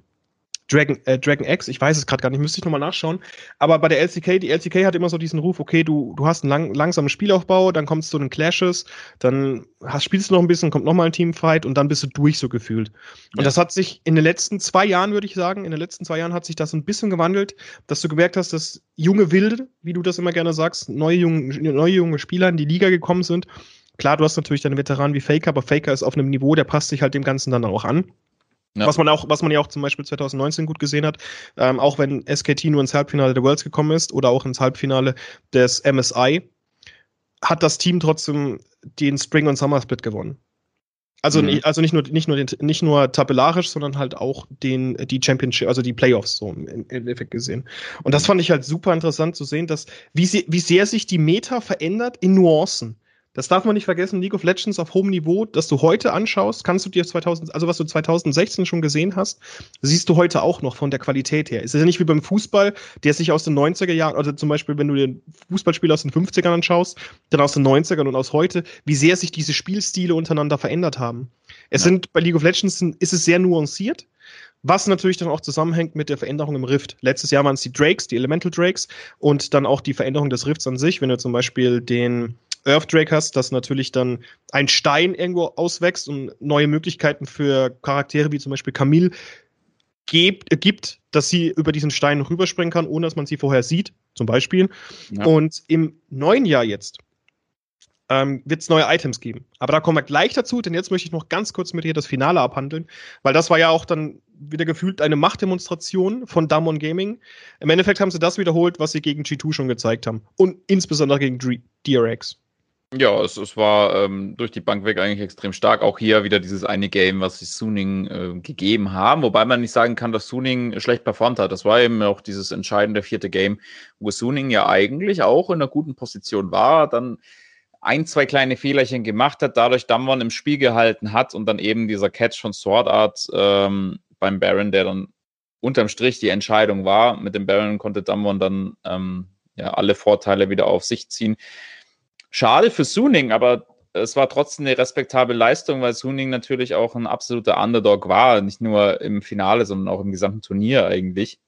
Speaker 1: Dragon, äh, Dragon X, ich weiß es gerade gar nicht, müsste ich nochmal nachschauen. Aber bei der LCK, die LCK hat immer so diesen Ruf, okay, du, du hast einen lang, langsamen Spielaufbau, dann kommst du zu den Clashes, dann hast, spielst du noch ein bisschen, kommt nochmal ein Teamfight und dann bist du durch so gefühlt. Und ja. das hat sich in den letzten zwei Jahren, würde ich sagen, in den letzten zwei Jahren hat sich das ein bisschen gewandelt, dass du gemerkt hast, dass junge Wilde, wie du das immer gerne sagst, neue junge, neue junge Spieler in die Liga gekommen sind. Klar, du hast natürlich deine Veteranen wie Faker, aber Faker ist auf einem Niveau, der passt sich halt dem Ganzen dann auch an. Ja. Was, man auch, was man ja auch zum Beispiel 2019 gut gesehen hat, ähm, auch wenn SKT nur ins Halbfinale der Worlds gekommen ist oder auch ins Halbfinale des MSI, hat das Team trotzdem den Spring- und Summer-Split gewonnen. Also, mhm. also nicht nur, nicht nur, den, nicht nur tabellarisch, sondern halt auch den, die Championship, also die Playoffs so im, im Effekt gesehen. Und das fand ich halt super interessant zu sehen, dass, wie, sie, wie sehr sich die Meta verändert in Nuancen. Das darf man nicht vergessen, League of Legends auf hohem Niveau, das du heute anschaust, kannst du dir 2000, also was du 2016 schon gesehen hast, siehst du heute auch noch von der Qualität her. Es ist ja nicht wie beim Fußball, der sich aus den 90er Jahren, also zum Beispiel, wenn du den Fußballspiel aus den 50ern anschaust, dann aus den 90ern und aus heute, wie sehr sich diese Spielstile untereinander verändert haben. Es ja. sind bei League of Legends ist es sehr nuanciert. Was natürlich dann auch zusammenhängt mit der Veränderung im Rift. Letztes Jahr waren es die Drakes, die Elemental Drakes und dann auch die Veränderung des Rifts an sich. Wenn du zum Beispiel den Earthdrake hast, dass natürlich dann ein Stein irgendwo auswächst und neue Möglichkeiten für Charaktere wie zum Beispiel Camille gibt, äh, gibt, dass sie über diesen Stein rüberspringen kann, ohne dass man sie vorher sieht, zum Beispiel. Ja. Und im neuen Jahr jetzt ähm, wird es neue Items geben. Aber da kommen wir gleich dazu, denn jetzt möchte ich noch ganz kurz mit dir das Finale abhandeln, weil das war ja auch dann wieder gefühlt eine Machtdemonstration von Damon Gaming. Im Endeffekt haben sie das wiederholt, was sie gegen G2 schon gezeigt haben. Und insbesondere gegen DRX.
Speaker 2: Ja, es, es war ähm, durch die Bank weg eigentlich extrem stark. Auch hier wieder dieses eine Game, was sie Suning äh, gegeben haben. Wobei man nicht sagen kann, dass Suning schlecht performt hat. Das war eben auch dieses entscheidende vierte Game, wo Suning ja eigentlich auch in einer guten Position war. Dann ein, zwei kleine Fehlerchen gemacht hat, dadurch Damwon im Spiel gehalten hat und dann eben dieser Catch von Sword Art ähm, beim Baron, der dann unterm Strich die Entscheidung war. Mit dem Baron konnte Damwon dann ähm, ja alle Vorteile wieder auf sich ziehen. Schade für Suning, aber es war trotzdem eine respektable Leistung, weil Suning natürlich auch ein absoluter Underdog war, nicht nur im Finale, sondern auch im gesamten Turnier eigentlich.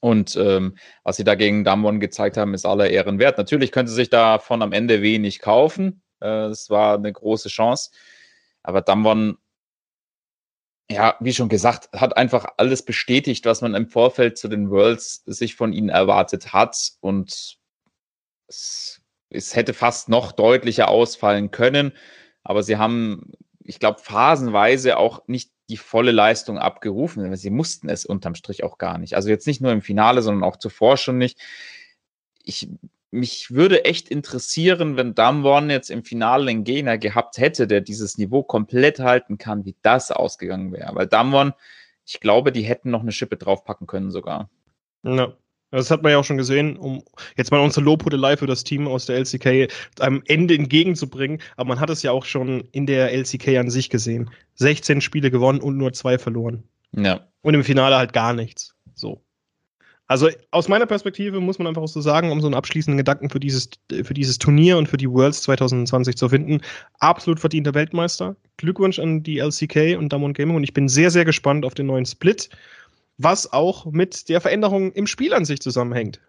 Speaker 2: Und ähm, was sie da gegen Damwon gezeigt haben, ist aller Ehren wert. Natürlich könnte sich davon am Ende wenig kaufen. Äh, es war eine große Chance. Aber Damwon, ja, wie schon gesagt, hat einfach alles bestätigt, was man im Vorfeld zu den Worlds sich von ihnen erwartet hat. Und es es hätte fast noch deutlicher ausfallen können, aber sie haben, ich glaube, phasenweise auch nicht die volle Leistung abgerufen. Sie mussten es unterm Strich auch gar nicht. Also jetzt nicht nur im Finale, sondern auch zuvor schon nicht. Ich, mich würde echt interessieren, wenn Damwon jetzt im Finale einen Gegner gehabt hätte, der dieses Niveau komplett halten kann, wie das ausgegangen wäre. Weil Damwon, ich glaube, die hätten noch eine Schippe draufpacken können sogar.
Speaker 1: Ja. Das hat man ja auch schon gesehen, um jetzt mal unsere Lobhudelei für das Team aus der LCK am Ende entgegenzubringen. Aber man hat es ja auch schon in der LCK an sich gesehen. 16 Spiele gewonnen und nur zwei verloren.
Speaker 2: Ja.
Speaker 1: Und im Finale halt gar nichts. So. Also aus meiner Perspektive muss man einfach auch so sagen, um so einen abschließenden Gedanken für dieses, für dieses Turnier und für die Worlds 2020 zu finden, absolut verdienter Weltmeister. Glückwunsch an die LCK und Damon Gaming und ich bin sehr, sehr gespannt auf den neuen Split, was auch mit der Veränderung im Spiel an sich zusammenhängt.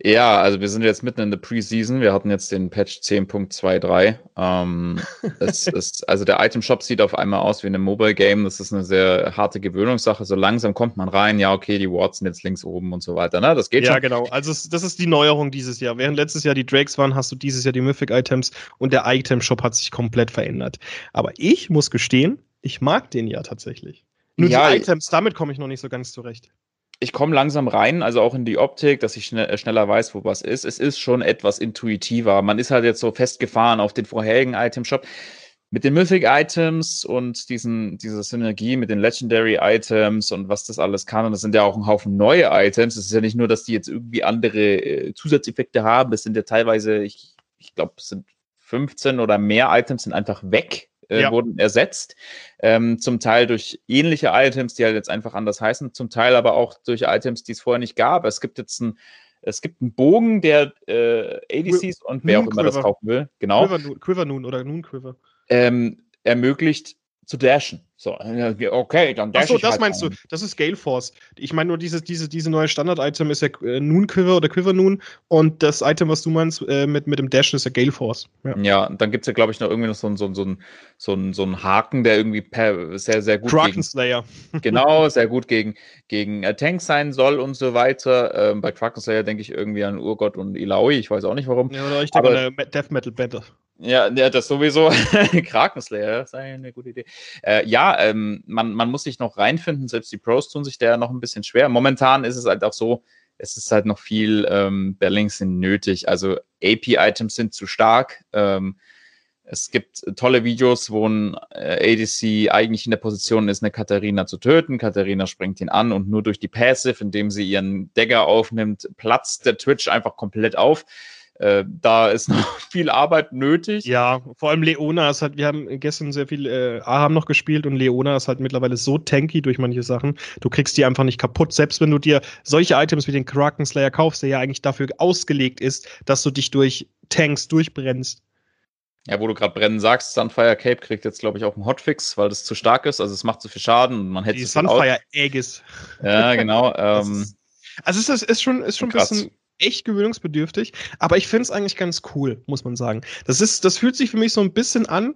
Speaker 2: Ja, also wir sind jetzt mitten in der Preseason. Wir hatten jetzt den Patch 10.23. Ähm, <laughs> also der Item Shop sieht auf einmal aus wie ein Mobile Game. Das ist eine sehr harte Gewöhnungssache. So langsam kommt man rein. Ja, okay, die Wards sind jetzt links oben und so weiter. Ne? Das geht
Speaker 1: ja,
Speaker 2: schon.
Speaker 1: genau. Also das ist die Neuerung dieses Jahr. Während letztes Jahr die Drakes waren, hast du dieses Jahr die Mythic Items und der Item Shop hat sich komplett verändert. Aber ich muss gestehen, ich mag den ja tatsächlich. Nur ja, die Items, damit komme ich noch nicht so ganz zurecht
Speaker 2: ich komme langsam rein, also auch in die Optik, dass ich schnell, äh, schneller weiß, wo was ist. Es ist schon etwas intuitiver. Man ist halt jetzt so festgefahren auf den vorherigen Item-Shop. Mit den Mythic-Items und diesen, dieser Synergie mit den Legendary-Items und was das alles kann. Und das sind ja auch ein Haufen neue Items. Es ist ja nicht nur, dass die jetzt irgendwie andere äh, Zusatzeffekte haben. Es sind ja teilweise, ich, ich glaube, es sind 15 oder mehr Items sind einfach weg äh, ja. wurden ersetzt. Ähm, zum Teil durch ähnliche Items, die halt jetzt einfach anders heißen, zum Teil aber auch durch Items, die es vorher nicht gab. Es gibt jetzt ein es gibt einen Bogen, der äh, ADCs und wer auch immer das kaufen will, genau.
Speaker 1: Quiver, Quiver Noon oder Noon Quiver.
Speaker 2: Ähm, ermöglicht zu dashen. So, okay, dann
Speaker 1: dash Achso, das halt meinst an. du. Das ist Gale Force. Ich meine nur, dieses, diese, diese neue Standard-Item ist ja äh, Noon Quiver oder Quiver Noon und das Item, was du meinst äh, mit, mit dem Dashen, ist ja Gale Force.
Speaker 2: Ja, ja dann gibt es ja, glaube ich, noch irgendwie noch so, so, so, so, so, so einen Haken, der irgendwie per, sehr, sehr gut
Speaker 1: Kraken Slayer. <laughs>
Speaker 2: genau, sehr gut gegen, gegen äh, Tanks sein soll und so weiter. Ähm, bei Kraken Slayer denke ich irgendwie an Urgott und Ilaoi, ich weiß auch nicht warum.
Speaker 1: Ja, oder ich denke an Death Metal Battle.
Speaker 2: Ja, ja, das sowieso. <laughs> Krakenslayer, das ist eine gute Idee. Äh, ja, ähm, man, man muss sich noch reinfinden, selbst die Pros tun sich da noch ein bisschen schwer. Momentan ist es halt auch so, es ist halt noch viel ähm, Balancing nötig. Also AP-Items sind zu stark. Ähm, es gibt tolle Videos, wo ein äh, ADC eigentlich in der Position ist, eine Katharina zu töten. Katharina springt ihn an und nur durch die Passive, indem sie ihren Dagger aufnimmt, platzt der Twitch einfach komplett auf. Äh, da ist noch <laughs> viel Arbeit nötig.
Speaker 1: Ja, vor allem Leona ist halt, wir haben gestern sehr viel äh, Aham noch gespielt und Leona ist halt mittlerweile so tanky durch manche Sachen. Du kriegst die einfach nicht kaputt. Selbst wenn du dir solche Items wie den Kraken Slayer kaufst, der ja eigentlich dafür ausgelegt ist, dass du dich durch Tanks durchbrennst.
Speaker 2: Ja, wo du gerade brennen sagst, Sunfire Cape kriegt jetzt, glaube ich, auch einen Hotfix, weil das zu stark ist. Also es macht zu viel Schaden und man hätte Die
Speaker 1: Sunfire Aegis.
Speaker 2: Ja, genau. <laughs> ähm,
Speaker 1: ist, also es ist, ist schon, ist schon ein bisschen echt gewöhnungsbedürftig, aber ich finde es eigentlich ganz cool, muss man sagen. Das ist, das fühlt sich für mich so ein bisschen an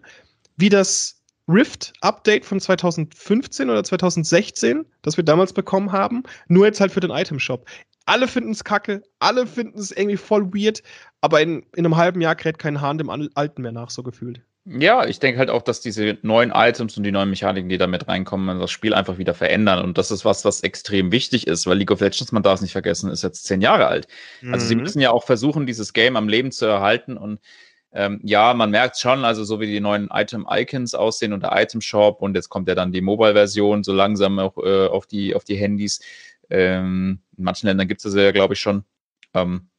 Speaker 1: wie das Rift-Update von 2015 oder 2016, das wir damals bekommen haben, nur jetzt halt für den Item-Shop. Alle finden es kacke, alle finden es irgendwie voll weird, aber in, in einem halben Jahr kräht kein Hahn dem Alten mehr nach, so gefühlt.
Speaker 2: Ja, ich denke halt auch, dass diese neuen Items und die neuen Mechaniken, die damit reinkommen, das Spiel einfach wieder verändern. Und das ist was, was extrem wichtig ist, weil League of Legends, man darf es nicht vergessen, ist jetzt zehn Jahre alt. Mhm. Also sie mhm. müssen ja auch versuchen, dieses Game am Leben zu erhalten. Und ähm, ja, man merkt schon, also so wie die neuen Item-Icons aussehen und der Item-Shop und jetzt kommt ja dann die Mobile-Version so langsam auch äh, auf, die, auf die Handys. Ähm, in manchen Ländern gibt es das ja, glaube ich, schon. Ähm,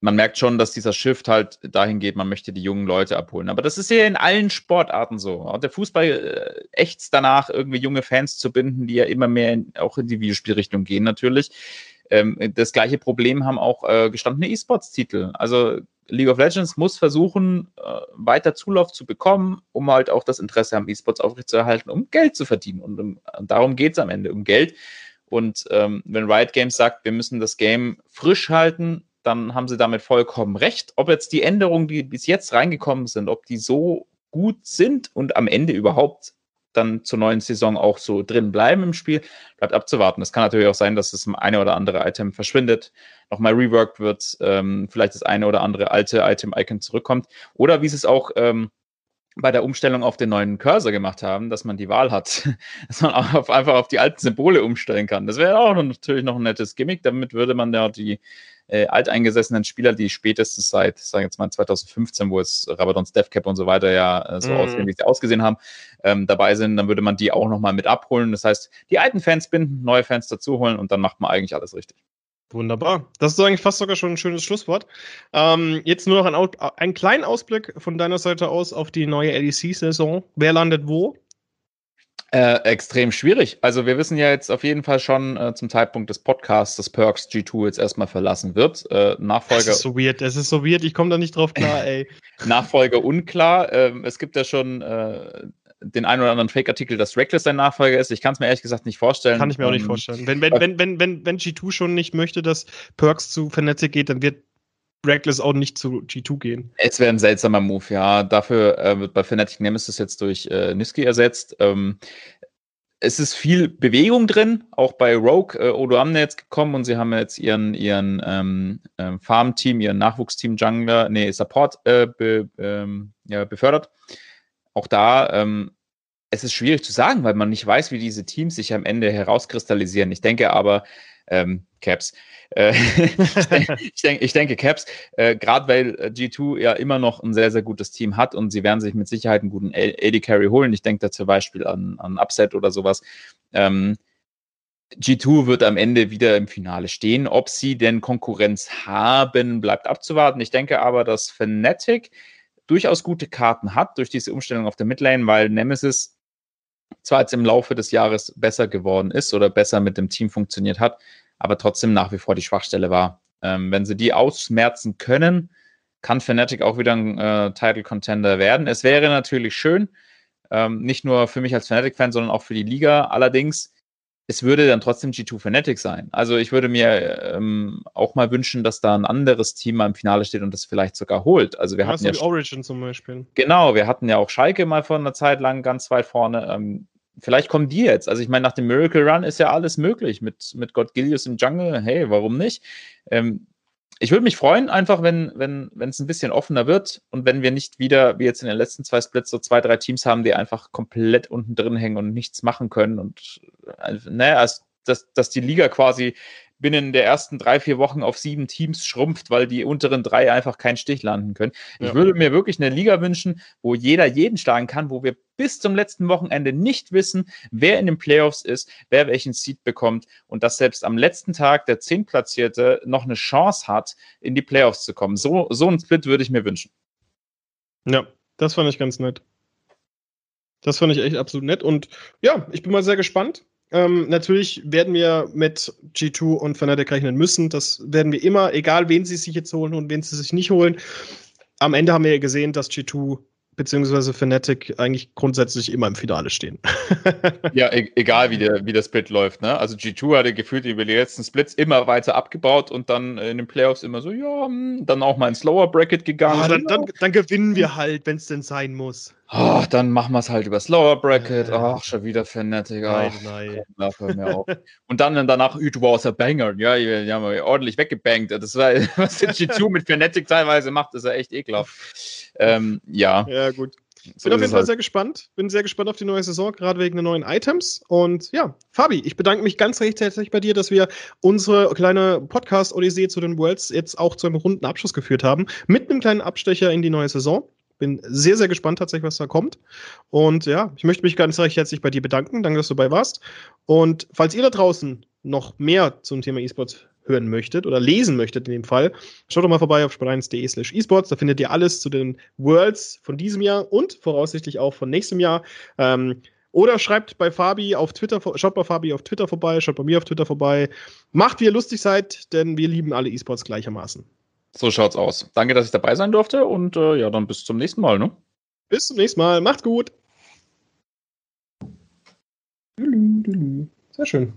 Speaker 2: man merkt schon, dass dieser Shift halt dahin geht, man möchte die jungen Leute abholen. Aber das ist ja in allen Sportarten so. Der Fußball äh, ächzt danach, irgendwie junge Fans zu binden, die ja immer mehr in, auch in die Videospielrichtung gehen natürlich. Ähm, das gleiche Problem haben auch äh, gestandene E-Sports-Titel. Also League of Legends muss versuchen, äh, weiter Zulauf zu bekommen, um halt auch das Interesse am E-Sports aufrechtzuerhalten, um Geld zu verdienen. Und, um, und darum geht es am Ende, um Geld. Und ähm, wenn Riot Games sagt, wir müssen das Game frisch halten, dann haben sie damit vollkommen recht. Ob jetzt die Änderungen, die bis jetzt reingekommen sind, ob die so gut sind und am Ende überhaupt dann zur neuen Saison auch so drin bleiben im Spiel, bleibt abzuwarten. Es kann natürlich auch sein, dass das eine oder andere Item verschwindet, nochmal reworked wird, ähm, vielleicht das eine oder andere alte Item-Icon zurückkommt. Oder wie sie es auch ähm, bei der Umstellung auf den neuen Cursor gemacht haben, dass man die Wahl hat, <laughs> dass man auf, einfach auf die alten Symbole umstellen kann. Das wäre auch natürlich noch ein nettes Gimmick. Damit würde man ja die äh, alteingesessenen Spieler, die spätestens seit, sagen jetzt mal 2015, wo es Rabadons Deathcap und so weiter ja äh, so mm. aussehen, wie sie ausgesehen haben, ähm, dabei sind, dann würde man die auch nochmal mit abholen. Das heißt, die alten Fans binden, neue Fans dazuholen und dann macht man eigentlich alles richtig.
Speaker 1: Wunderbar. Das ist eigentlich fast sogar schon ein schönes Schlusswort. Ähm, jetzt nur noch ein, ein kleinen Ausblick von deiner Seite aus auf die neue LEC-Saison. Wer landet wo?
Speaker 2: Äh, extrem schwierig. Also wir wissen ja jetzt auf jeden Fall schon äh, zum Zeitpunkt des Podcasts, dass Perks G2 jetzt erstmal verlassen wird. Äh, Nachfolger. Das
Speaker 1: ist so weird, das ist so weird, ich komme da nicht drauf klar, <laughs> ey.
Speaker 2: Nachfolger unklar. Ähm, es gibt ja schon äh, den einen oder anderen Fake-Artikel, dass Reckless sein Nachfolger ist. Ich kann es mir ehrlich gesagt nicht vorstellen.
Speaker 1: Kann ich mir auch nicht ähm, vorstellen. Wenn, wenn, wenn, wenn, wenn, wenn G2 schon nicht möchte, dass Perks zu Fnatic geht, dann wird Reckless auch nicht zu G2 gehen.
Speaker 2: Es wäre ein seltsamer Move, ja. Dafür äh, wird bei Fnatic Nemesis jetzt durch äh, Niski ersetzt. Ähm, es ist viel Bewegung drin, auch bei Rogue äh, Odoamne jetzt gekommen und sie haben jetzt ihren, ihren ähm, ähm, Farm-Team, ihren Nachwuchsteam Jungler, nee, Support äh, be, ähm, ja, befördert. Auch da, ähm, es ist schwierig zu sagen, weil man nicht weiß, wie diese Teams sich am Ende herauskristallisieren. Ich denke aber, ähm, Caps. Äh, <laughs> ich, denke, ich denke Caps, äh, gerade weil äh, G2 ja immer noch ein sehr, sehr gutes Team hat und sie werden sich mit Sicherheit einen guten AD Carry holen. Ich denke da zum Beispiel an, an Upset oder sowas. Ähm, G2 wird am Ende wieder im Finale stehen. Ob sie denn Konkurrenz haben, bleibt abzuwarten. Ich denke aber, dass Fnatic durchaus gute Karten hat durch diese Umstellung auf der Midlane, weil Nemesis zwar jetzt im Laufe des Jahres besser geworden ist oder besser mit dem Team funktioniert hat, aber trotzdem nach wie vor die Schwachstelle war. Ähm, wenn sie die ausmerzen können, kann Fnatic auch wieder ein äh, Title Contender werden. Es wäre natürlich schön, ähm, nicht nur für mich als Fnatic-Fan, sondern auch für die Liga. Allerdings, es würde dann trotzdem G2 Fnatic sein. Also ich würde mir ähm, auch mal wünschen, dass da ein anderes Team mal im Finale steht und das vielleicht sogar holt. Also wir ja, hatten
Speaker 1: ja Origin zum Beispiel.
Speaker 2: Genau, wir hatten ja auch Schalke mal vor einer Zeit lang ganz weit vorne. Ähm, vielleicht kommen die jetzt. Also ich meine, nach dem Miracle Run ist ja alles möglich mit, mit God Gilius im Jungle. Hey, warum nicht? Ähm, ich würde mich freuen, einfach, wenn wenn wenn, es ein bisschen offener wird und wenn wir nicht wieder, wie jetzt in den letzten zwei Splits, so zwei, drei Teams haben, die einfach komplett unten drin hängen und nichts machen können. Und äh, naja, ne, dass, dass die Liga quasi binnen der ersten drei, vier Wochen auf sieben Teams schrumpft, weil die unteren drei einfach keinen Stich landen können. Ja. Ich würde mir wirklich eine Liga wünschen, wo jeder jeden schlagen kann, wo wir bis zum letzten Wochenende nicht wissen, wer in den Playoffs ist, wer welchen Seed bekommt und dass selbst am letzten Tag der Zehntplatzierte noch eine Chance hat, in die Playoffs zu kommen. So, so ein Split würde ich mir wünschen.
Speaker 1: Ja, das fand ich ganz nett. Das fand ich echt absolut nett. Und ja, ich bin mal sehr gespannt. Ähm, natürlich werden wir mit G2 und Fnatic rechnen müssen. Das werden wir immer, egal wen sie sich jetzt holen und wen sie sich nicht holen. Am Ende haben wir ja gesehen, dass G2 beziehungsweise Fnatic eigentlich grundsätzlich immer im Finale stehen. <laughs>
Speaker 2: ja, e egal wie der, wie der Split läuft. Ne? Also G2 hatte gefühlt über die letzten Splits immer weiter abgebaut und dann in den Playoffs immer so, ja, hm, dann auch mal ins Lower Bracket gegangen. Ah,
Speaker 1: dann, dann, dann, gewinnen wir halt, wenn es denn sein muss.
Speaker 2: Ach, dann machen wir es halt übers Lower Bracket. Ach, schon wieder Fnatic. Ach, nein, nein. Komm, auf. und dann danach, it was a banger. Ja, die haben wir ordentlich weggebankt. Das war, <laughs> was der G2 mit Fnatic teilweise macht, ist ja echt ekelhaft. Ähm, ja.
Speaker 1: Ja, gut. So bin auf jeden Fall halt. sehr gespannt. Bin sehr gespannt auf die neue Saison, gerade wegen der neuen Items. Und ja, Fabi, ich bedanke mich ganz recht herzlich bei dir, dass wir unsere kleine Podcast-Odyssee zu den Worlds jetzt auch zu einem runden Abschluss geführt haben. Mit einem kleinen Abstecher in die neue Saison. Bin sehr, sehr gespannt tatsächlich, was da kommt. Und ja, ich möchte mich ganz recht herzlich bei dir bedanken. Danke, dass du dabei warst. Und falls ihr da draußen noch mehr zum Thema E-Sports hören möchtet oder lesen möchtet in dem Fall, schaut doch mal vorbei auf sport1.de slash esports. Da findet ihr alles zu den Worlds von diesem Jahr und voraussichtlich auch von nächstem Jahr. Ähm, oder schreibt bei Fabi auf Twitter, schaut bei Fabi auf Twitter vorbei, schaut bei mir auf Twitter vorbei. Macht, wie ihr lustig seid, denn wir lieben alle E-Sports gleichermaßen.
Speaker 2: So schaut's aus. Danke, dass ich dabei sein durfte und äh, ja, dann bis zum nächsten Mal, ne?
Speaker 1: Bis zum nächsten Mal. Macht's gut. Sehr schön.